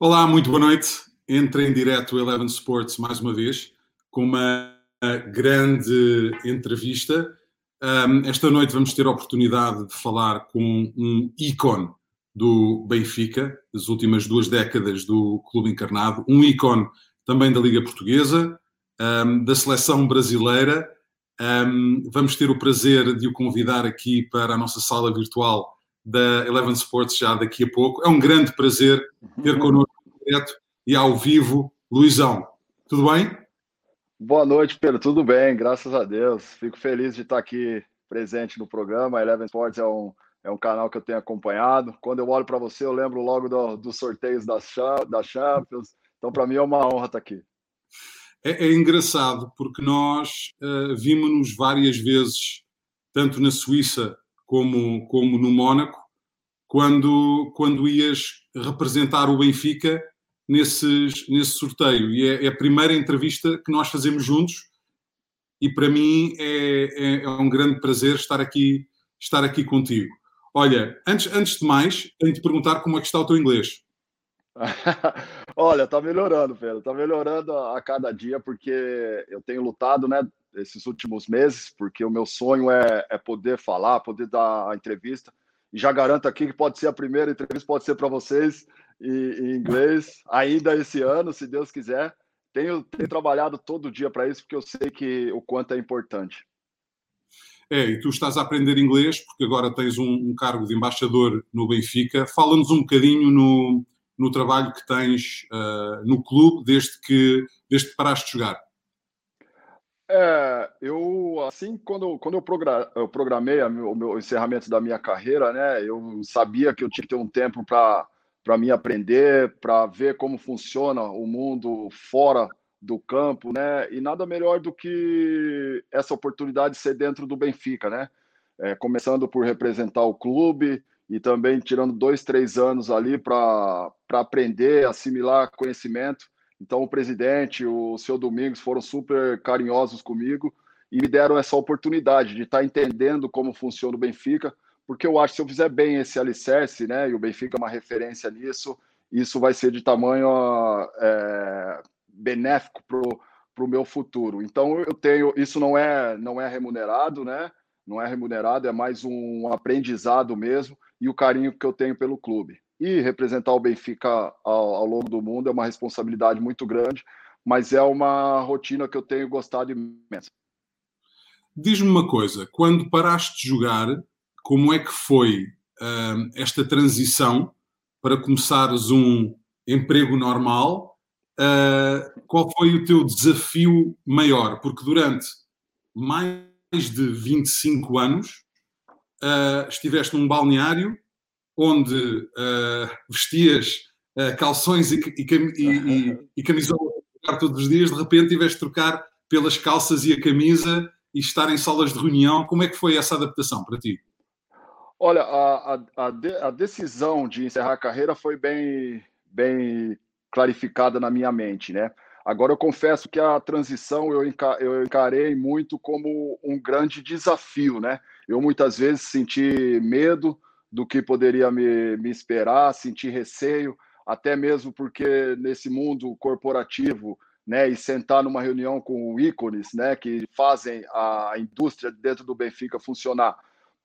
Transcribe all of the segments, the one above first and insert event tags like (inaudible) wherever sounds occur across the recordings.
Olá, muito boa noite. Entra em direto Eleven Sports mais uma vez com uma grande entrevista. esta noite vamos ter a oportunidade de falar com um ícone do Benfica, das últimas duas décadas do clube encarnado, um ícone também da Liga Portuguesa, da seleção brasileira. vamos ter o prazer de o convidar aqui para a nossa sala virtual da Eleven Sports já daqui a pouco. É um grande prazer ter uhum. connosco direto e ao vivo Luizão. Tudo bem? Boa noite, Pedro. Tudo bem, graças a Deus. Fico feliz de estar aqui presente no programa. A Eleven Sports é um, é um canal que eu tenho acompanhado. Quando eu olho para você, eu lembro logo dos do sorteios da, da Champions. Então, para mim é uma honra estar aqui. É, é engraçado porque nós uh, vimos-nos várias vezes, tanto na Suíça como, como no Mónaco, quando, quando ias representar o Benfica nesses, nesse sorteio. E é, é, a primeira entrevista que nós fazemos juntos e para mim é, é, é, um grande prazer estar aqui, estar aqui contigo. Olha, antes, antes de mais, tenho de perguntar como é que está o teu inglês. (laughs) Olha, está melhorando, Pedro. Está melhorando a cada dia, porque eu tenho lutado, né, esses últimos meses, porque o meu sonho é, é poder falar, poder dar a entrevista. E já garanto aqui que pode ser a primeira entrevista, pode ser para vocês em, inglês, ainda esse ano, se Deus quiser. Tenho, tenho trabalhado todo dia para isso, porque eu sei que o quanto é importante. É, e tu estás a aprender inglês, porque agora tens um, um cargo de embaixador no Benfica. Fala-nos um bocadinho no, no trabalho que tens uh, no clube desde que, desde que paraste de jogar. É, eu assim quando, quando eu, eu programei o meu encerramento da minha carreira, né, eu sabia que eu tinha que ter um tempo para mim aprender, para ver como funciona o mundo fora do campo, né? E nada melhor do que essa oportunidade de ser dentro do Benfica, né? É, começando por representar o clube e também tirando dois, três anos ali para aprender, assimilar conhecimento então, o presidente, o seu Domingos foram super carinhosos comigo e me deram essa oportunidade de estar entendendo como funciona o Benfica, porque eu acho que se eu fizer bem esse alicerce, né, e o Benfica é uma referência nisso, isso vai ser de tamanho é, benéfico para o meu futuro. Então, eu tenho, isso não é, não é remunerado, né? Não é remunerado, é mais um aprendizado mesmo e o carinho que eu tenho pelo clube. E representar o Benfica ao, ao longo do mundo é uma responsabilidade muito grande, mas é uma rotina que eu tenho gostado imenso. Diz-me uma coisa, quando paraste de jogar, como é que foi uh, esta transição para começares um emprego normal? Uh, qual foi o teu desafio maior? Porque durante mais de 25 anos uh, estiveste num balneário onde uh, vestias uh, calções e, e, e, e camisola todos os dias, de repente tiveste de trocar pelas calças e a camisa e estar em salas de reunião. Como é que foi essa adaptação para ti? Olha, a, a, a, de, a decisão de encerrar a carreira foi bem, bem clarificada na minha mente, né? Agora eu confesso que a transição eu, eu encarei muito como um grande desafio, né? Eu muitas vezes senti medo, do que poderia me, me esperar, sentir receio, até mesmo porque nesse mundo corporativo, né, e sentar numa reunião com ícones, né, que fazem a indústria dentro do Benfica funcionar,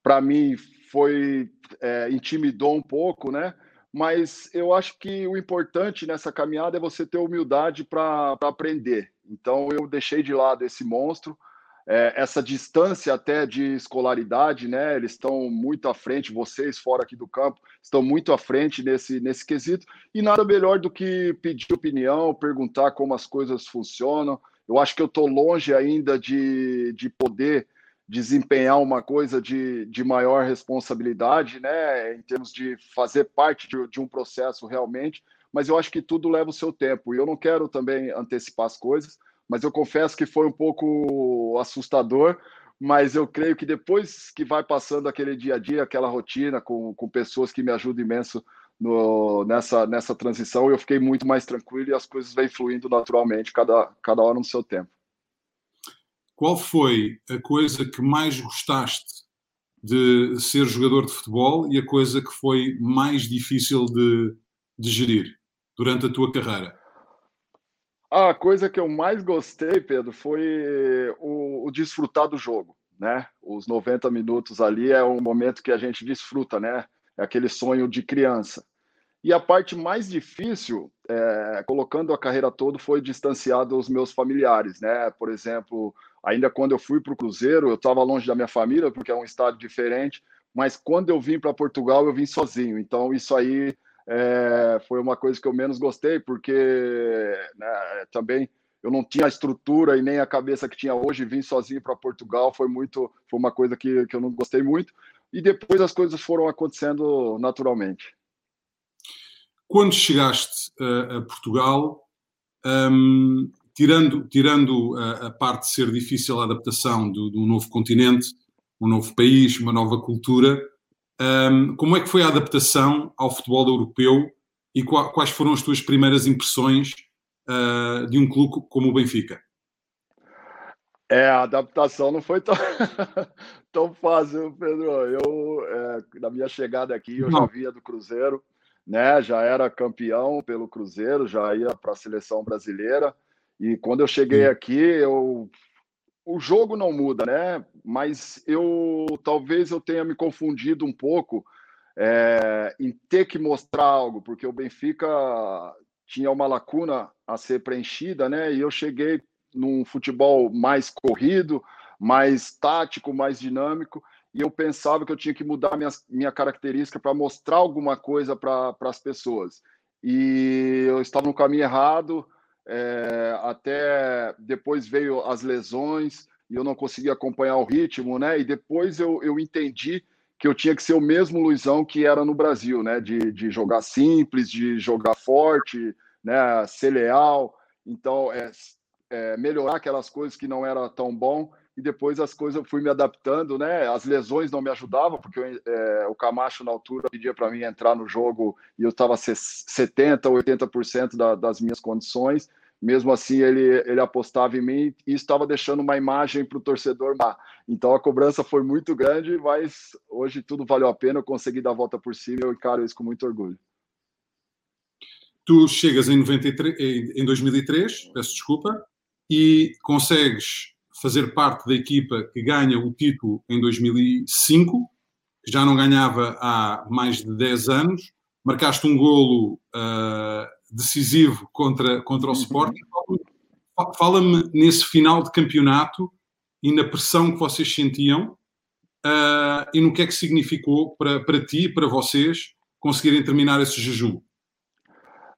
para mim foi é, intimidou um pouco, né? Mas eu acho que o importante nessa caminhada é você ter humildade para aprender. Então eu deixei de lado esse monstro, é, essa distância até de escolaridade, né? Eles estão muito à frente, vocês fora aqui do campo estão muito à frente nesse, nesse quesito, e nada melhor do que pedir opinião, perguntar como as coisas funcionam. Eu acho que eu estou longe ainda de, de poder desempenhar uma coisa de, de maior responsabilidade, né? Em termos de fazer parte de, de um processo realmente, mas eu acho que tudo leva o seu tempo, e eu não quero também antecipar as coisas mas eu confesso que foi um pouco assustador. Mas eu creio que depois que vai passando aquele dia a dia, aquela rotina com, com pessoas que me ajudam imenso no, nessa, nessa transição, eu fiquei muito mais tranquilo e as coisas vêm fluindo naturalmente, cada, cada hora no seu tempo. Qual foi a coisa que mais gostaste de ser jogador de futebol e a coisa que foi mais difícil de, de gerir? durante a tua carreira? A coisa que eu mais gostei, Pedro, foi o, o, desfrutar do jogo, né? Os 90 minutos ali é um momento que a gente desfruta, né? É aquele sonho de criança. E a parte mais difícil, é, colocando a carreira toda, foi distanciar dos meus familiares, né? Por exemplo, ainda quando eu fui para o Cruzeiro, eu estava longe da minha família, porque é um estado diferente, mas quando eu vim para Portugal, eu vim sozinho. Então, isso aí é, foi uma coisa que eu menos gostei, porque né, também eu não tinha a estrutura e nem a cabeça que tinha hoje. Vim sozinho para Portugal foi muito, foi uma coisa que, que eu não gostei muito. E depois as coisas foram acontecendo naturalmente. Quando chegaste uh, a Portugal, um, tirando, tirando a, a, parte de ser difícil a adaptação do, do novo continente, um novo país, uma nova cultura, um, como é que foi a adaptação ao futebol europeu e quais foram as tuas primeiras impressões uh, de um clube como o Benfica? É, a adaptação não foi tão, (laughs) tão fácil, Pedro. Eu, é, na minha chegada aqui, eu não. já via do Cruzeiro, né? Já era campeão pelo Cruzeiro, já ia para a seleção brasileira. E quando eu cheguei aqui, eu o jogo não muda, né? Mas eu talvez eu tenha me confundido um pouco é, em ter que mostrar algo, porque o Benfica tinha uma lacuna a ser preenchida, né? E eu cheguei num futebol mais corrido, mais tático, mais dinâmico, e eu pensava que eu tinha que mudar minha, minha característica para mostrar alguma coisa para as pessoas. E eu estava no caminho errado, é, até depois veio as lesões e eu não conseguia acompanhar o ritmo, né? E depois eu, eu entendi que eu tinha que ser o mesmo Luizão que era no Brasil, né? De, de jogar simples, de jogar forte, né? Ser leal. Então, é, é, melhorar aquelas coisas que não era tão bom e depois as coisas eu fui me adaptando, né? As lesões não me ajudavam, porque eu, é, o Camacho na altura pedia para mim entrar no jogo e eu estava 70, 80% da, das minhas condições. Mesmo assim, ele, ele apostava em mim e estava deixando uma imagem para o torcedor má. Então a cobrança foi muito grande, mas hoje tudo valeu a pena. Eu consegui dar a volta por cima e eu encaro isso com muito orgulho. Tu chegas em, 93, em 2003, peço desculpa, e consegues fazer parte da equipa que ganha o título em 2005, que já não ganhava há mais de 10 anos. Marcaste um golo uh, decisivo contra, contra o uhum. Sporting. Fala-me nesse final de campeonato e na pressão que vocês sentiam uh, e no que é que significou para, para ti e para vocês conseguirem terminar esse jejum.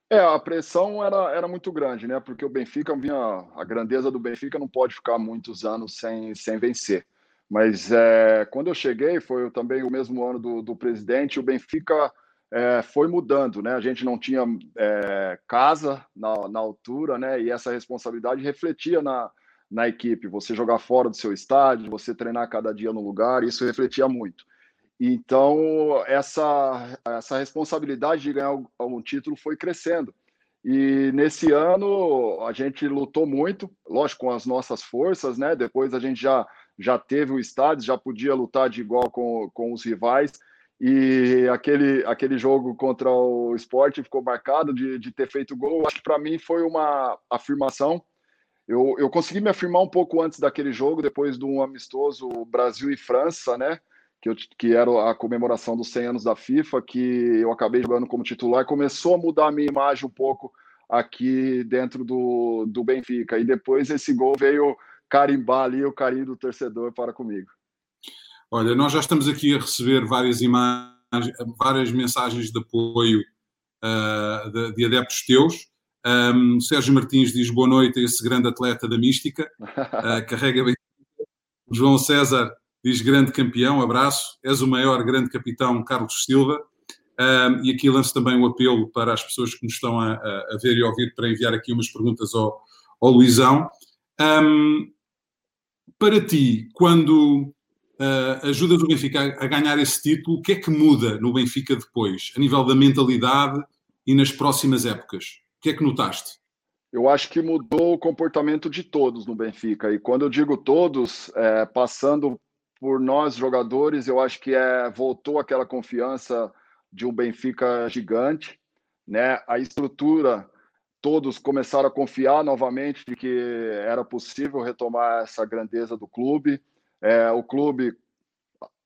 É, a pressão era, era muito grande, né? Porque o Benfica vinha, a grandeza do Benfica não pode ficar muitos anos sem, sem vencer. Mas é, quando eu cheguei, foi também o mesmo ano do, do presidente, o Benfica é, foi mudando, né? A gente não tinha é, casa na, na altura, né? E essa responsabilidade refletia na, na equipe. Você jogar fora do seu estádio, você treinar cada dia no lugar, isso refletia muito. Então, essa, essa responsabilidade de ganhar um título foi crescendo. E nesse ano a gente lutou muito, lógico, com as nossas forças, né? Depois a gente já, já teve o estádio, já podia lutar de igual com, com os rivais. E aquele, aquele jogo contra o esporte ficou marcado de, de ter feito gol. Acho que para mim foi uma afirmação. Eu, eu consegui me afirmar um pouco antes daquele jogo, depois de um amistoso Brasil e França, né? Que, eu, que era a comemoração dos 100 anos da FIFA, que eu acabei jogando como titular, começou a mudar a minha imagem um pouco aqui dentro do, do Benfica. E depois esse gol veio carimbar ali o carinho do torcedor para comigo. Olha, nós já estamos aqui a receber várias imagens, várias mensagens de apoio uh, de, de, adeptos teus. Um, Sérgio Martins diz boa noite a esse grande atleta da mística, uh, (laughs) carrega bem. João César diz grande campeão, abraço, és o maior grande capitão Carlos Silva. Um, e aqui lanço também um apelo para as pessoas que nos estão a, a ver e ouvir para enviar aqui umas perguntas ao, ao Luizão. Um, para ti, quando uh, ajudas o Benfica a, ganhar esse título, o que é que muda no Benfica depois, a nível da mentalidade e nas próximas épocas? O que é que notaste? Eu acho que mudou o comportamento de todos no Benfica. E quando eu digo todos, é, passando por nós jogadores, eu acho que é voltou aquela confiança de um Benfica gigante, né? A estrutura, todos começaram a confiar novamente de que era possível retomar essa grandeza do clube. É, o clube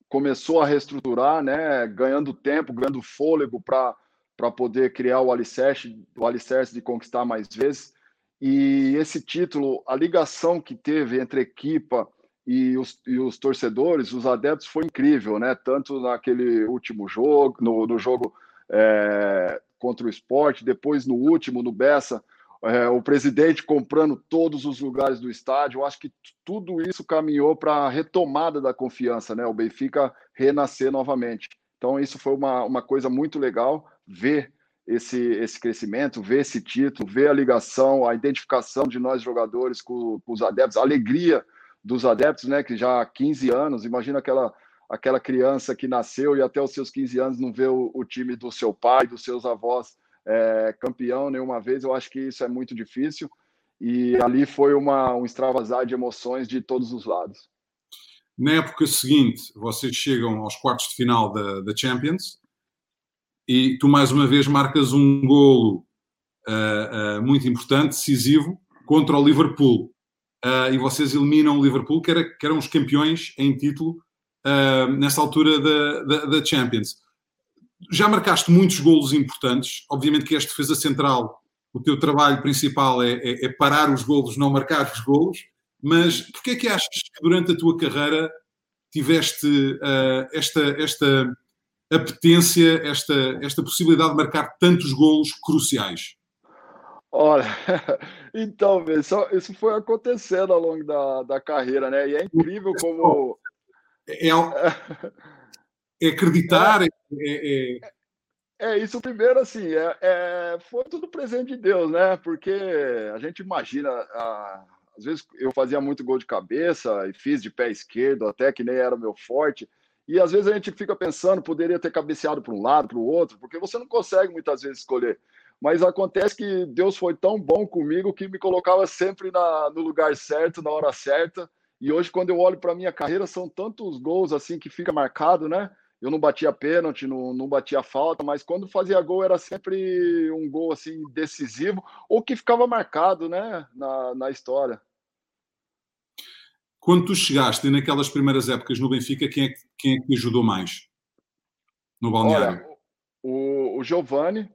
começou a reestruturar, né? Ganhando tempo, ganhando fôlego para para poder criar o alicerce, o alicerce de conquistar mais vezes. E esse título, a ligação que teve entre equipa e os, e os torcedores, os adeptos, foi incrível, né? Tanto naquele último jogo, no, no jogo é, contra o esporte, depois no último, no Bessa, é, o presidente comprando todos os lugares do estádio. Eu acho que tudo isso caminhou para a retomada da confiança, né? O Benfica renascer novamente. Então, isso foi uma, uma coisa muito legal ver esse, esse crescimento, ver esse título, ver a ligação, a identificação de nós jogadores com, com, os adeptos, a alegria dos adeptos, né? Que já há 15 anos, imagina aquela, aquela criança que nasceu e até os seus 15 anos não vê o, o time do seu pai, dos seus avós é, campeão nenhuma vez. Eu acho que isso é muito difícil. E ali foi uma, um extravasar de emoções de todos os lados. Na época seguinte, vocês chegam aos quartos de final da, da Champions e tu mais uma vez marcas um golo uh, uh, muito importante, decisivo, contra o Liverpool. Uh, e vocês eliminam o Liverpool, que, era, que eram os campeões em título nessa altura da, da, da, Champions. Já marcaste muitos golos importantes. Obviamente que esta defesa central, o teu trabalho principal é, é, é parar os golos, não marcar os golos. Mas porquê é que achas que durante a tua carreira tiveste esta, esta apetência, esta, esta possibilidade de marcar tantos golos cruciais? Olha, (laughs) então, isso, isso foi acontecendo ao longo da, da carreira, né? E é incrível como. É, é, (laughs) é acreditar, é, é, é, é, isso primeiro, assim, é, é, foi tudo presente de Deus, né? Porque a gente imagina, a, às vezes eu fazia muito gol de cabeça e fiz de pé esquerdo, até que nem era o meu forte. E às vezes a gente fica pensando, poderia ter cabeceado para um lado, para o outro, porque você não consegue muitas vezes escolher. Mas acontece que Deus foi tão bom comigo que me colocava sempre na, no lugar certo, na hora certa. E hoje, quando eu olho para a minha carreira, são tantos gols assim que fica marcado, né? Eu não batia pênalti, não, não batia falta, mas quando fazia gol era sempre um gol assim decisivo ou que ficava marcado, né, na, na história. Quando tu chegaste naquelas primeiras épocas no Benfica, quem é que, quem é que te ajudou mais no balneário? Olha, o, o Giovanni,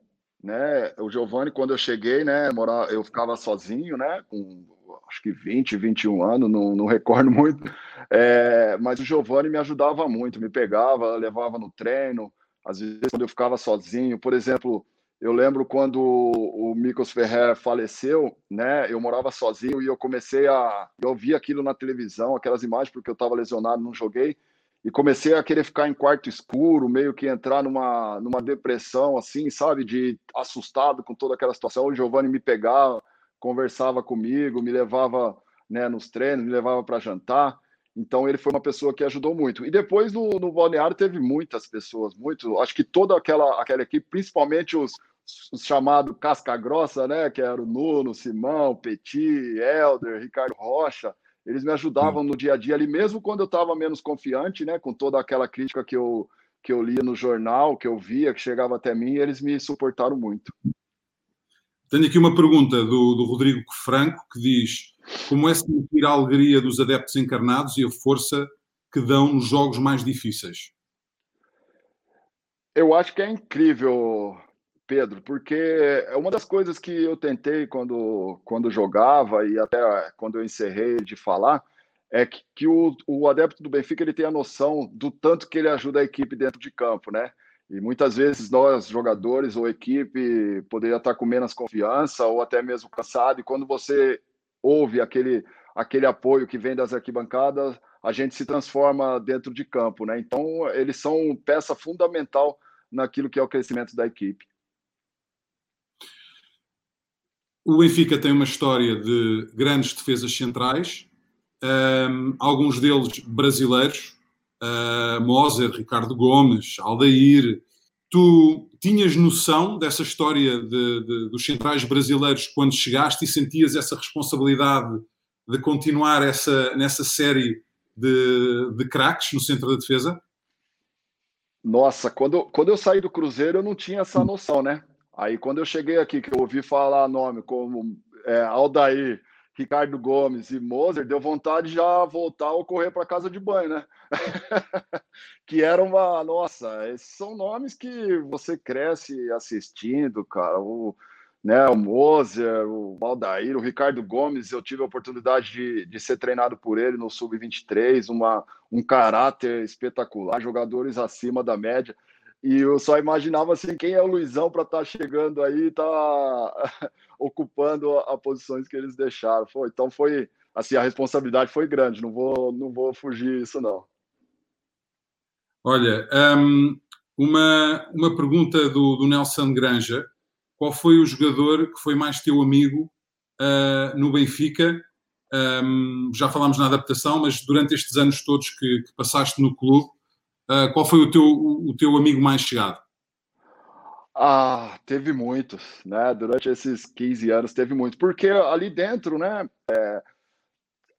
né? O Giovanni, quando eu cheguei, né? Eu ficava sozinho, né? Com acho que 20, 21 anos, não, não recordo muito. É, mas o Giovanni me ajudava muito, me pegava, levava no treino. Às vezes, quando eu ficava sozinho, por exemplo, eu lembro quando o Mikos Ferrer faleceu, né? Eu morava sozinho e eu comecei a. Eu vi aquilo na televisão, aquelas imagens, porque eu estava lesionado, não joguei. E comecei a querer ficar em quarto escuro, meio que entrar numa, numa depressão, assim, sabe? De assustado com toda aquela situação. O Giovanni me pegava, conversava comigo, me levava né, nos treinos, me levava para jantar. Então ele foi uma pessoa que ajudou muito. E depois no, no balneário teve muitas pessoas, muito. Acho que toda aquela, aquela equipe, principalmente os, os chamados casca grossa, né? Que era o Nuno, Simão, Petit, Helder, Ricardo Rocha. Eles me ajudavam no dia a dia ali, mesmo quando eu estava menos confiante, né? Com toda aquela crítica que eu, que eu lia no jornal, que eu via, que chegava até mim, eles me suportaram muito. Tenho aqui uma pergunta do, do Rodrigo Franco que diz: Como é sentir a alegria dos adeptos encarnados e a força que dão nos jogos mais difíceis? Eu acho que é incrível, Pedro, porque é uma das coisas que eu tentei quando, quando jogava e até quando eu encerrei de falar é que, que o, o adepto do Benfica ele tem a noção do tanto que ele ajuda a equipe dentro de campo, né? E muitas vezes nós, jogadores ou equipe, poderia estar com menos confiança ou até mesmo cansado. E quando você ouve aquele, aquele apoio que vem das arquibancadas, a gente se transforma dentro de campo, né? Então, eles são peça fundamental naquilo que é o crescimento da equipe. O Benfica tem uma história de grandes defesas centrais, um, alguns deles brasileiros, uh, Moser, Ricardo Gomes, Aldair. Tu tinhas noção dessa história de, de, dos centrais brasileiros quando chegaste e sentias essa responsabilidade de continuar essa, nessa série de, de craques no centro da defesa? Nossa, quando, quando eu saí do Cruzeiro eu não tinha essa noção, né? Aí quando eu cheguei aqui, que eu ouvi falar nome como é, Aldair, Ricardo Gomes e Moser, deu vontade de já voltar ou correr para casa de banho, né? (laughs) que era uma. Nossa, esses são nomes que você cresce assistindo, cara. O, né, o Moser, o o Ricardo Gomes, eu tive a oportunidade de, de ser treinado por ele no Sub-23, um caráter espetacular, jogadores acima da média. E eu só imaginava assim, quem é o Luizão para estar tá chegando aí, tá (laughs) ocupando as posições que eles deixaram. Foi, então foi assim, a responsabilidade foi grande, não vou não vou fugir isso não. Olha, um, uma, uma pergunta do, do Nelson Granja. Qual foi o jogador que foi mais teu amigo uh, no Benfica? Um, já falámos na adaptação, mas durante estes anos todos que, que passaste no clube, Uh, qual foi o teu, o, teu amigo mais chegado? Ah, teve muitos, né? Durante esses 15 anos teve muitos, porque ali dentro, né? É,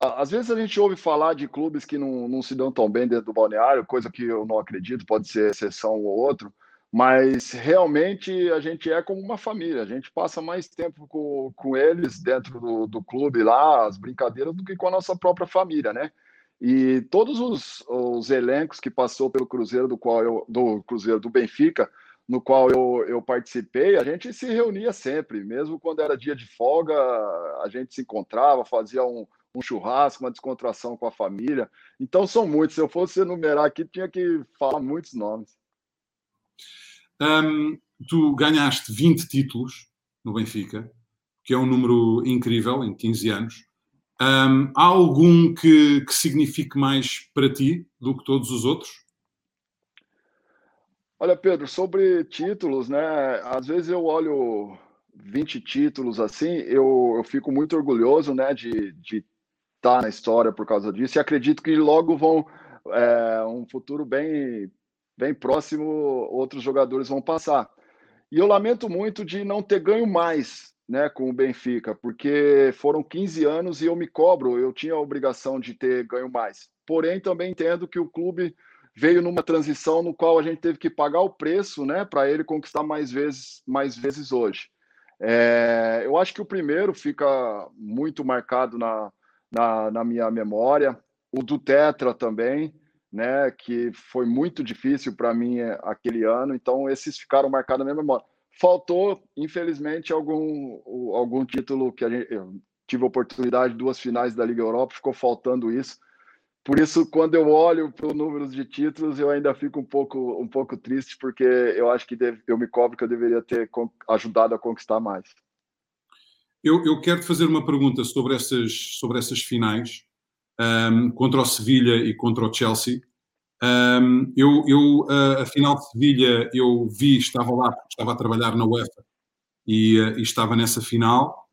às vezes a gente ouve falar de clubes que não, não se dão tão bem dentro do balneário, coisa que eu não acredito, pode ser exceção ou outro, mas realmente a gente é como uma família, a gente passa mais tempo com, com eles dentro do, do clube lá, as brincadeiras, do que com a nossa própria família, né? E todos os, os elencos que passou pelo Cruzeiro, do qual eu, do Cruzeiro do Benfica, no qual eu, eu participei, a gente se reunia sempre, mesmo quando era dia de folga, a gente se encontrava, fazia um, um churrasco, uma descontração com a família. Então são muitos. Se eu fosse enumerar aqui, tinha que falar muitos nomes. Um, tu ganhaste 20 títulos no Benfica, que é um número incrível em 15 anos. Um, há algum que, que signifique mais para ti do que todos os outros? Olha, Pedro, sobre títulos, né? Às vezes eu olho 20 títulos assim, eu, eu fico muito orgulhoso, né, de, estar na história por causa disso e acredito que logo vão, é, um futuro bem, bem próximo, outros jogadores vão passar. E eu lamento muito de não ter ganho mais né, com o Benfica, porque foram 15 anos e eu me cobro, eu tinha a obrigação de ter ganho mais. Porém, também entendo que o clube veio numa transição no qual a gente teve que pagar o preço, né, para ele conquistar mais vezes, mais vezes hoje. É, eu acho que o primeiro fica muito marcado na, na, na minha memória, o do Tetra também, né, que foi muito difícil para mim é, aquele ano, então esses ficaram marcados na minha memória. Faltou, infelizmente, algum, algum título que a gente eu tive oportunidade, duas finais da Liga Europa, ficou faltando isso. Por isso, quando eu olho para os números de títulos, eu ainda fico um pouco, um pouco triste, porque eu acho que deve, eu me cobro que eu deveria ter ajudado a conquistar mais. Eu, eu quero te fazer uma pergunta sobre essas, sobre essas finais um, contra o Sevilha e contra o Chelsea. Um, eu, eu a, a, final de Sevilha, eu vi, estava lá, estava a trabalhar na UEFA e, uh, e estava nessa final.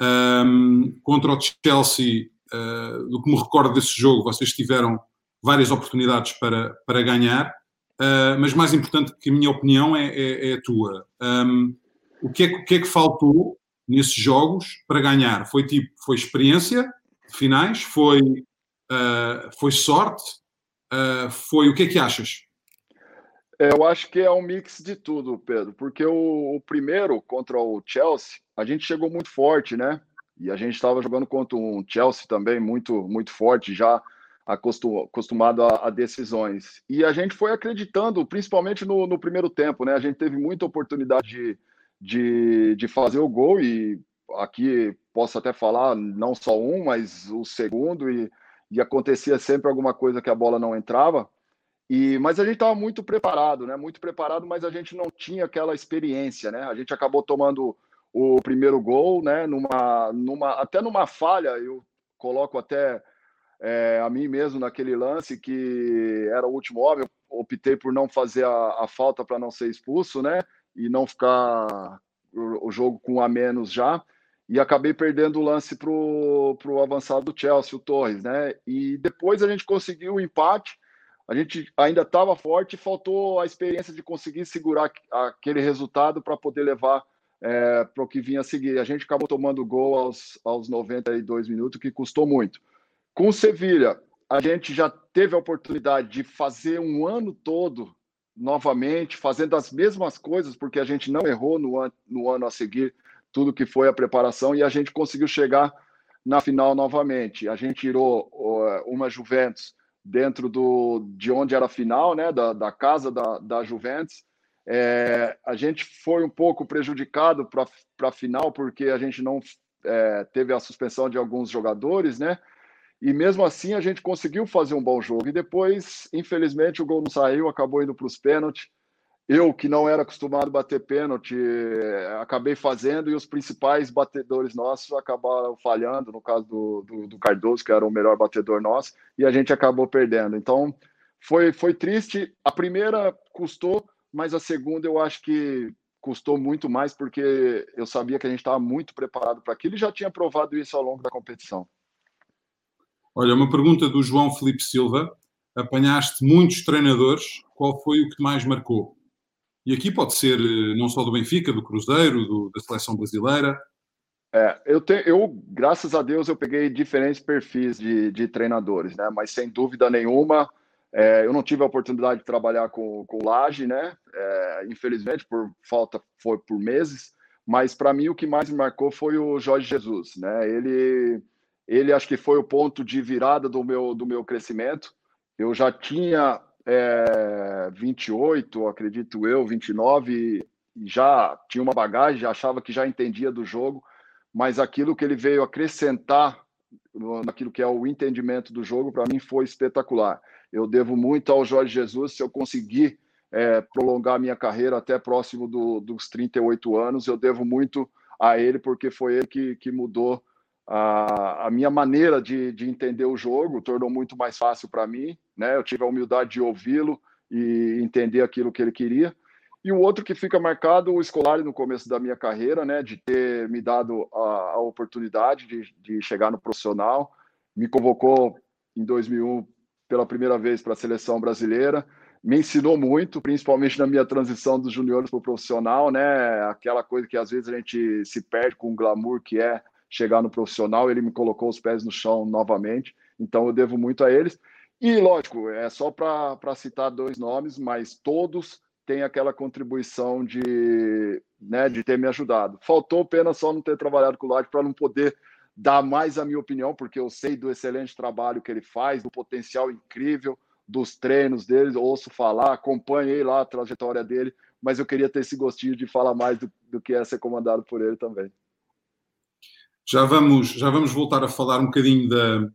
Um, contra o Chelsea, uh, do que me recordo desse jogo, vocês tiveram várias oportunidades para, para ganhar, uh, mas mais importante que a minha opinião é, é, é a tua. Um, o, que é, o que é que faltou nesses jogos para ganhar? Foi tipo, foi experiência de finais, foi, foi sorte, uh, foi. O que que achas? É, eu acho que é um mix de tudo, Pedro, porque o, o, primeiro contra o Chelsea, a gente chegou muito forte, né? E a gente estava jogando contra um Chelsea também muito, muito forte, já acostumado a, a, decisões. E a gente foi acreditando, principalmente no, no, primeiro tempo, né? A gente teve muita oportunidade de, de, de fazer o gol e aqui posso até falar não só um, mas o segundo e e acontecia sempre alguma coisa que a bola não entrava. E, mas a gente estava muito preparado, né? Muito preparado, mas a gente não tinha aquela experiência, né? A gente acabou tomando o primeiro gol, né? Numa, numa, até numa falha, eu coloco até é, a mim mesmo naquele lance que era o último homem. Eu optei por não fazer a, a falta para não ser expulso, né? E não ficar o, o jogo com a menos já e acabei perdendo o lance para o avançado do Chelsea, o Torres, né? E depois a gente conseguiu o empate, a gente ainda estava forte, faltou a experiência de conseguir segurar aquele resultado para poder levar é, para o que vinha a seguir. A gente acabou tomando gol aos, aos 92 minutos, que custou muito. Com o Sevilha, a gente já teve a oportunidade de fazer um ano todo novamente, fazendo as mesmas coisas, porque a gente não errou no, an no ano a seguir tudo que foi a preparação e a gente conseguiu chegar na final novamente. A gente tirou uma Juventus dentro do, de onde era a final, né, da, da casa da, da Juventus. É, a gente foi um pouco prejudicado para a final, porque a gente não é, teve a suspensão de alguns jogadores, né? E mesmo assim a gente conseguiu fazer um bom jogo. E depois, infelizmente, o gol não saiu, acabou indo para os pênaltis. Eu, que não era acostumado a bater pênalti, acabei fazendo e os principais batedores nossos acabaram falhando, no caso do, do, do, Cardoso, que era o melhor batedor nosso, e a gente acabou perdendo. Então, foi, foi triste. A primeira custou, mas a segunda eu acho que custou muito mais, porque eu sabia que a gente estava muito preparado para aquilo e já tinha provado isso ao longo da competição. Olha, uma pergunta do João Felipe Silva. Apanhaste muitos treinadores, qual foi o que mais marcou? E aqui pode ser eh, não só do Benfica, do Cruzeiro, do, da seleção brasileira. É, eu, te, eu, graças a Deus, eu peguei diferentes perfis de, de treinadores, né? Mas sem dúvida nenhuma, é, eu não tive a oportunidade de trabalhar com, com Laje, né? É, infelizmente, por falta, foi por meses. Mas para mim o que mais me marcou foi o Jorge Jesus, né? Ele ele acho que foi o ponto de virada do meu, do meu crescimento. Eu já tinha é, 28, acredito eu, 29, já tinha uma bagagem, achava que já entendia do jogo, mas aquilo que ele veio acrescentar naquilo que é o entendimento do jogo, para mim foi espetacular. Eu devo muito ao Jorge Jesus, se eu conseguir é, prolongar minha carreira até próximo do, dos 38 anos, eu devo muito a ele, porque foi ele que, que mudou a, a minha maneira de, de entender o jogo tornou muito mais fácil para mim, né? Eu tive a humildade de ouvi-lo e entender aquilo que ele queria. E o outro que fica marcado, o escolar no começo da minha carreira, né, de ter me dado a, a oportunidade de, de chegar no profissional, me convocou em 2001 pela primeira vez para a seleção brasileira, me ensinou muito, principalmente na minha transição dos juniores para o profissional, né, aquela coisa que às vezes a gente se perde com o glamour que é chegar no profissional, ele me colocou os pés no chão novamente, então eu devo muito a eles. E, lógico, é só para citar dois nomes, mas todos têm aquela contribuição de, né, de ter me ajudado. Faltou pena só não ter trabalhado com o Lodge para não poder dar mais a minha opinião, porque eu sei do excelente trabalho que ele faz, do potencial incrível dos treinos dele, ouço falar, acompanhei lá a trajetória dele, mas eu queria ter esse gostinho de falar mais do, do que é ser comandado por ele também. Já vamos, já vamos voltar a falar um bocadinho da,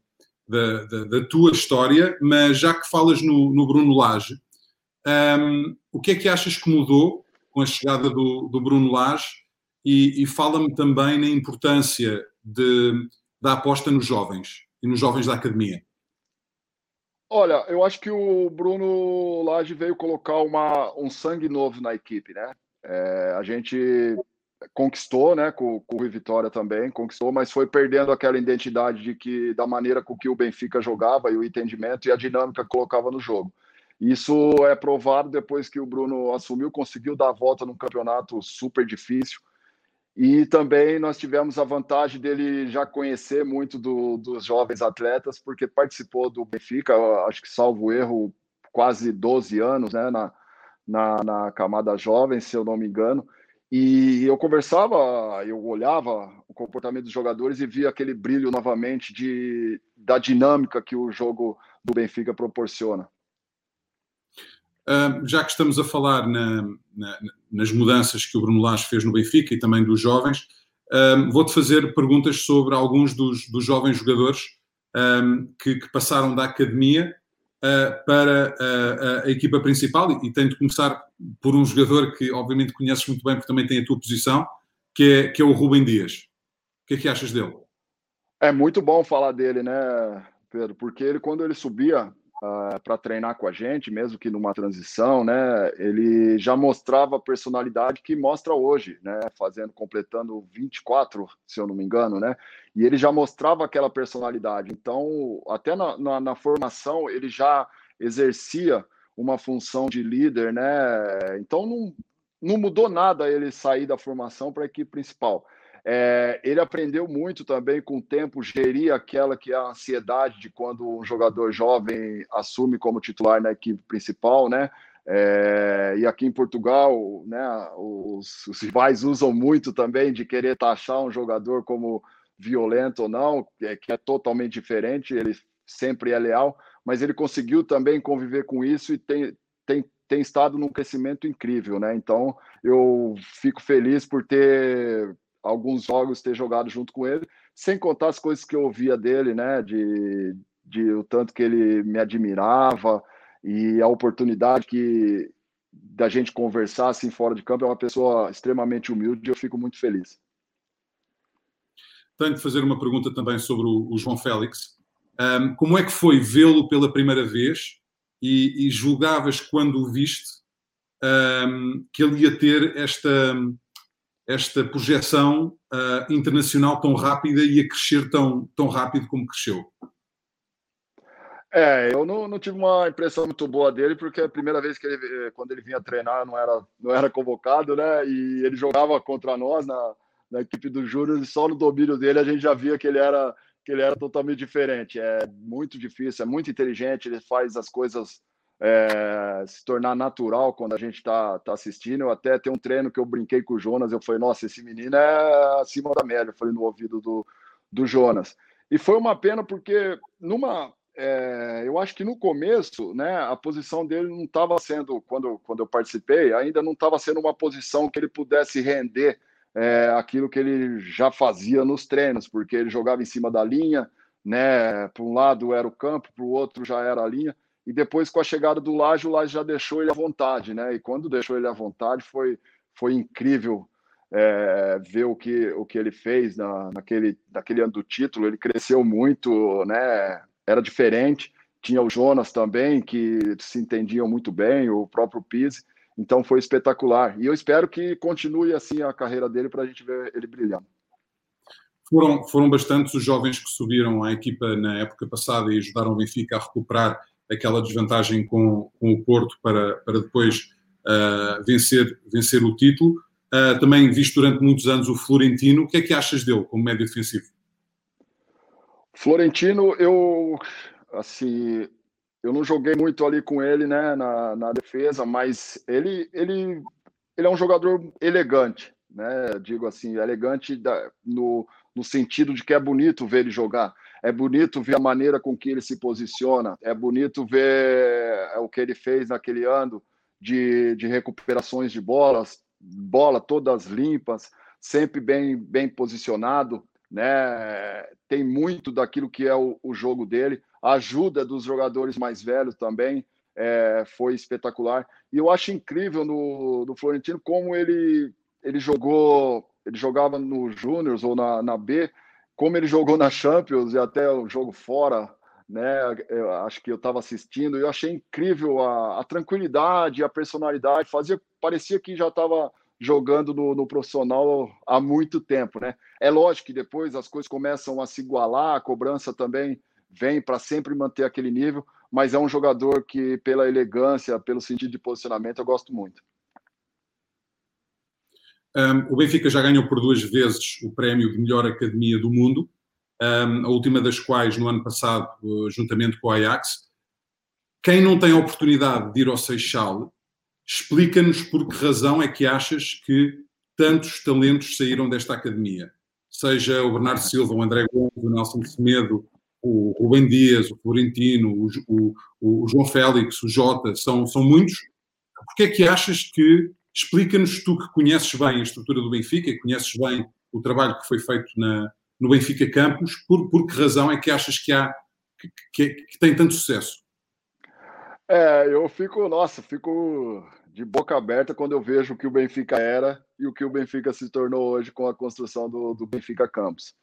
da, da, da tua história, mas já que falas no, no Bruno Lage, um, o que é que achas que mudou com a chegada do, do Bruno Lage? E, e fala-me também na importância de, da aposta nos jovens e nos jovens da academia. Olha, eu acho que o Bruno Lage veio colocar uma, um sangue novo na equipe, né? É, a gente conquistou, né, com, com o Vitória também, conquistou, mas foi perdendo aquela identidade de que da maneira com que o Benfica jogava e o entendimento e a dinâmica que colocava no jogo. Isso é provado depois que o Bruno assumiu, conseguiu dar a volta num campeonato super difícil. E também nós tivemos a vantagem dele já conhecer muito do, dos jovens atletas, porque participou do Benfica, acho que salvo erro, quase 12 anos, né, na, na, na camada jovem, se eu não me engano. E eu conversava, eu olhava o comportamento dos jogadores e via aquele brilho novamente de, da dinâmica que o jogo do Benfica proporciona. Já que estamos a falar na, na, nas mudanças que o Bruno Lage fez no Benfica e também dos jovens, vou-te fazer perguntas sobre alguns dos, dos jovens jogadores que, que, passaram da academia uh, para a, a, equipa principal e, e tenho de começar por um jogador que obviamente conheces muito bem porque também tem a tua posição, que é, que é o Rubem Dias. O que é que achas dele? É muito bom falar dele, né, Pedro? Porque ele, quando ele subia uh, para treinar com a gente, mesmo que numa transição, né, ele já mostrava a personalidade que mostra hoje, né, fazendo, completando 24, se eu não me engano, né, e ele já mostrava aquela personalidade. Então, até na, na, na formação, ele já exercia uma função de líder, né? Então não, não mudou nada ele sair da formação para a equipe principal. É, ele aprendeu muito também com o tempo, gerir aquela que é a ansiedade de quando um jogador jovem assume como titular na equipe principal, né? É, e aqui em Portugal, né, os, os rivais usam muito também de querer taxar um jogador como violento ou não, é, que é totalmente diferente, ele sempre é leal, mas ele conseguiu também conviver com isso e tem, tem, tem estado num crescimento incrível, né? Então eu fico feliz por ter alguns jogos ter jogado junto com ele, sem contar as coisas que eu ouvia dele, né? De, de o tanto que ele me admirava, e a oportunidade que da gente conversar assim fora de campo é uma pessoa extremamente humilde e eu fico muito feliz. Tenho de fazer uma pergunta também sobre o, João Félix. Um, como é que foi vê-lo pela primeira vez e, e julgavas quando o viste um, que ele ia ter esta, esta projeção uh, internacional tão rápida e a crescer tão, tão rápido como cresceu? É, eu não, não, tive uma impressão muito boa dele, porque a primeira vez que ele, eh, quando ele vinha treinar, não era, não era convocado, né? E ele jogava contra nós na, na equipe do Júnior, e só no domínio dele a gente já via que ele era que ele era totalmente diferente. É muito difícil, é muito inteligente, ele faz as coisas é, se tornar natural quando a gente está tá assistindo. Eu até tem um treino que eu brinquei com o Jonas, eu falei, nossa, esse menino é acima da média, eu falei no ouvido do, do Jonas. E foi uma pena porque numa é, eu acho que no começo, né, a posição dele não estava sendo, quando, quando eu participei, ainda não estava sendo uma posição que ele pudesse render é, aquilo que ele já fazia nos treinos, porque ele jogava em cima da linha, né, para um lado era o campo, para o outro já era a linha, e depois com a chegada do Laje, o Laje já deixou ele à vontade, né, e quando deixou ele à vontade foi, foi incrível é, ver o que, o que ele fez na, naquele, naquele ano do título, ele cresceu muito, né, era diferente. Tinha o Jonas também, que se entendiam muito bem, o próprio Pise. Então foi espetacular. E eu espero que continue assim a carreira dele para a gente ver ele brilhando. Foram, foram bastantes os jovens que subiram à equipa na época passada e ajudaram o Benfica a recuperar aquela desvantagem com, com o Porto para, para depois uh, vencer, vencer o título. Uh, também visto durante muitos anos o Florentino. O que é que achas dele como médio defensivo? Florentino, eu assim, eu não joguei muito ali com ele, né, na, na defesa, mas ele, ele, ele é um jogador elegante, né? Digo assim, elegante da, no, no sentido de que é bonito ver ele jogar, é bonito ver a maneira com que ele se posiciona, é bonito ver o que ele fez naquele ano de, de recuperações de bolas, bola todas limpas, sempre bem, bem posicionado né? Tem muito daquilo que é o, o jogo dele. A ajuda dos jogadores mais velhos também é, foi espetacular. E eu acho incrível no, no Florentino como ele, ele jogou, ele jogava no Júniors ou na, na B, como ele jogou na Champions e até o jogo fora, né? Eu acho que eu estava assistindo e eu achei incrível a, a tranquilidade, a personalidade. Fazia, parecia que já estava jogando no, no, profissional há muito tempo, né? É lógico que depois as coisas começam a se igualar, a cobrança também vem para sempre manter aquele nível, mas é um jogador que, pela elegância, pelo sentido de posicionamento, eu gosto muito. Um, o Benfica já ganhou por duas vezes o prémio de melhor academia do mundo, um, a última das quais no ano passado, juntamente com o Ajax. Quem não tem a oportunidade de ir ao Seixal Explica-nos por que razão é que achas que tantos talentos saíram desta academia. Seja o Bernardo Silva, o André Gomes, o Nelson Semedo, o Rubem Dias, o Florentino, o, o, o, João Félix, o Jota, são, são muitos. Porquê é que achas que, explica-nos tu que conheces bem a estrutura do Benfica e conheces bem o trabalho que foi feito na, no Benfica Campos, por, por que razão é que achas que há, que, que, que tem tanto sucesso? É, eu fico, nossa, fico de boca aberta quando eu vejo o que o Benfica era e o que o Benfica se tornou hoje com a construção do, do Benfica Campos.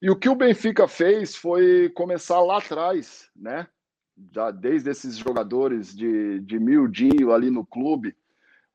E o que o Benfica fez foi começar lá atrás, né? Já desde esses jogadores de, de miudinho ali no clube,